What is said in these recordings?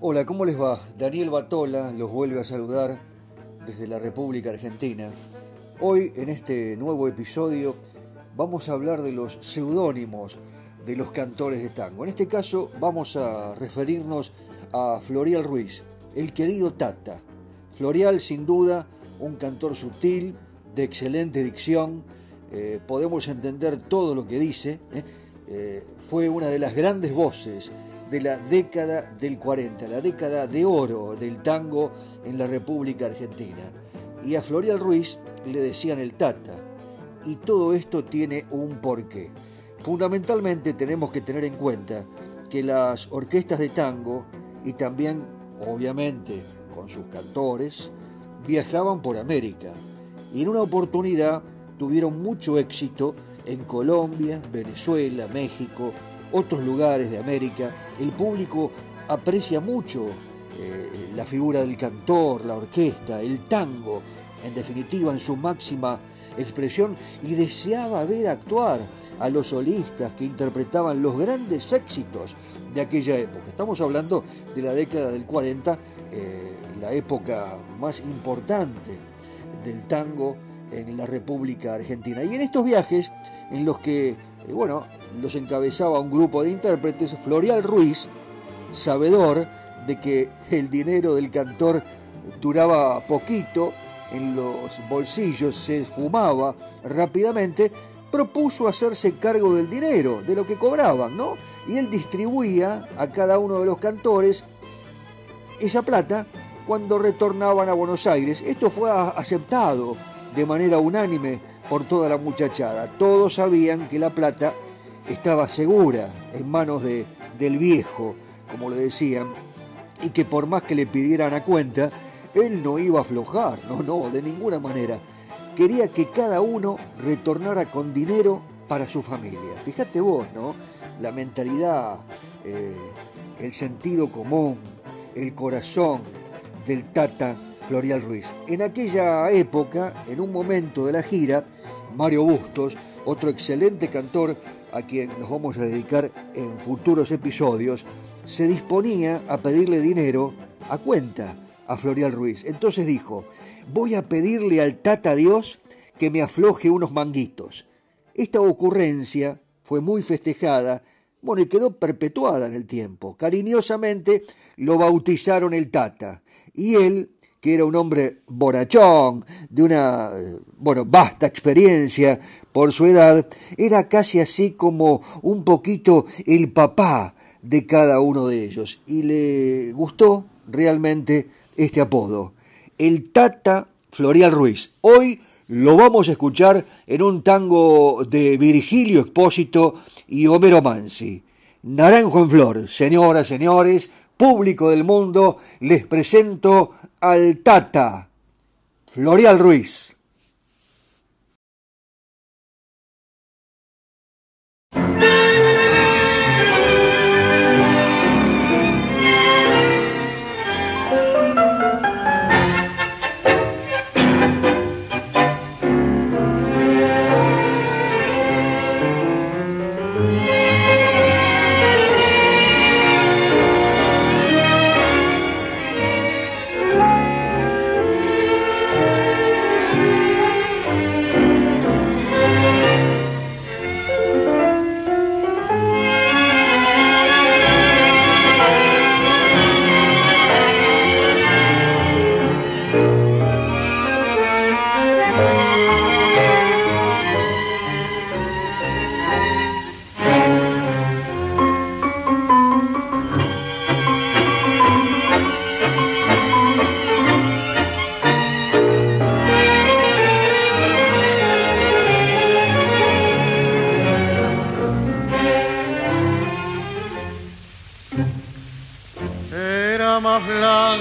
Hola, ¿cómo les va? Daniel Batola los vuelve a saludar desde la República Argentina. Hoy, en este nuevo episodio, vamos a hablar de los seudónimos de los cantores de tango. En este caso, vamos a referirnos a Florial Ruiz, el querido Tata. Florial, sin duda, un cantor sutil, de excelente dicción, eh, podemos entender todo lo que dice. ¿eh? Eh, fue una de las grandes voces de la década del 40, la década de oro del tango en la República Argentina. Y a Florial Ruiz le decían el Tata. Y todo esto tiene un porqué. Fundamentalmente tenemos que tener en cuenta que las orquestas de tango y también, obviamente, con sus cantores, viajaban por América. Y en una oportunidad tuvieron mucho éxito en Colombia, Venezuela, México, otros lugares de América. El público aprecia mucho eh, la figura del cantor, la orquesta, el tango, en definitiva, en su máxima expresión, y deseaba ver actuar a los solistas que interpretaban los grandes éxitos de aquella época. Estamos hablando de la década del 40, eh, la época más importante del tango en la República Argentina. Y en estos viajes, en los que, eh, bueno, los encabezaba un grupo de intérpretes, Florial Ruiz, sabedor de que el dinero del cantor duraba poquito, en los bolsillos se esfumaba rápidamente, propuso hacerse cargo del dinero, de lo que cobraban, ¿no? Y él distribuía a cada uno de los cantores esa plata cuando retornaban a Buenos Aires. Esto fue aceptado de manera unánime por toda la muchachada. Todos sabían que la plata estaba segura en manos de, del viejo, como le decían, y que por más que le pidieran a cuenta, él no iba a aflojar, no, no, de ninguna manera. Quería que cada uno retornara con dinero para su familia. Fíjate vos, ¿no? La mentalidad, eh, el sentido común, el corazón del Tata Florial Ruiz. En aquella época, en un momento de la gira, Mario Bustos, otro excelente cantor a quien nos vamos a dedicar en futuros episodios, se disponía a pedirle dinero a cuenta a Florial Ruiz. Entonces dijo, voy a pedirle al Tata Dios que me afloje unos manguitos. Esta ocurrencia fue muy festejada, bueno, y quedó perpetuada en el tiempo. Cariñosamente lo bautizaron el Tata, y él que era un hombre borachón, de una, eh, bueno, vasta experiencia por su edad, era casi así como un poquito el papá de cada uno de ellos. Y le gustó realmente este apodo, el Tata Florial Ruiz. Hoy lo vamos a escuchar en un tango de Virgilio Expósito y Homero Mansi. Naranjo en flor, señoras, señores, público del mundo, les presento al Tata, Florial Ruiz.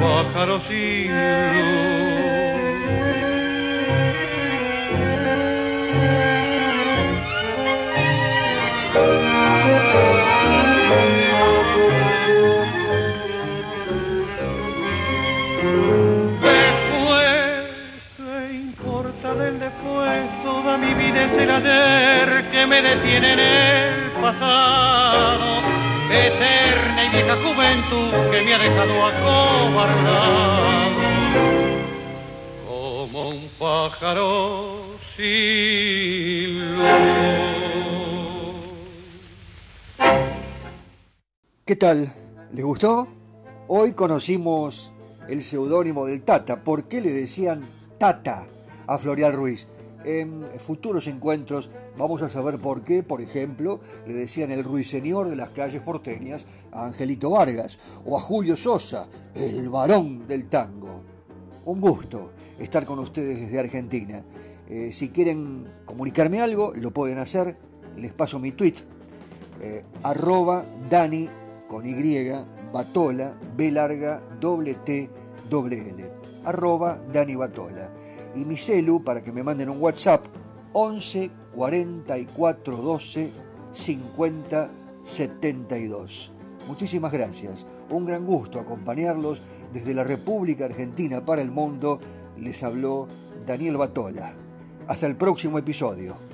pájaro sin Después, ¿qué importa del después? Toda mi vida es el ayer que me detiene en el pasado eterna y vieja juventud que me ha dejado acobardado como un pájaro sin ¿Qué tal? ¿Les gustó? Hoy conocimos el seudónimo del Tata. ¿Por qué le decían Tata a Florial Ruiz? En futuros encuentros vamos a saber por qué, por ejemplo, le decían el ruiseñor de las calles porteñas a Angelito Vargas o a Julio Sosa, el varón del tango. Un gusto estar con ustedes desde Argentina. Eh, si quieren comunicarme algo, lo pueden hacer. Les paso mi tweet. Eh, arroba Dani con Y, Batola, B larga, doble T, doble L. Arroba Dani Batola y mi celu para que me manden un WhatsApp 11 44 12 50 72. Muchísimas gracias, un gran gusto acompañarlos desde la República Argentina para el mundo. Les habló Daniel Batola. Hasta el próximo episodio.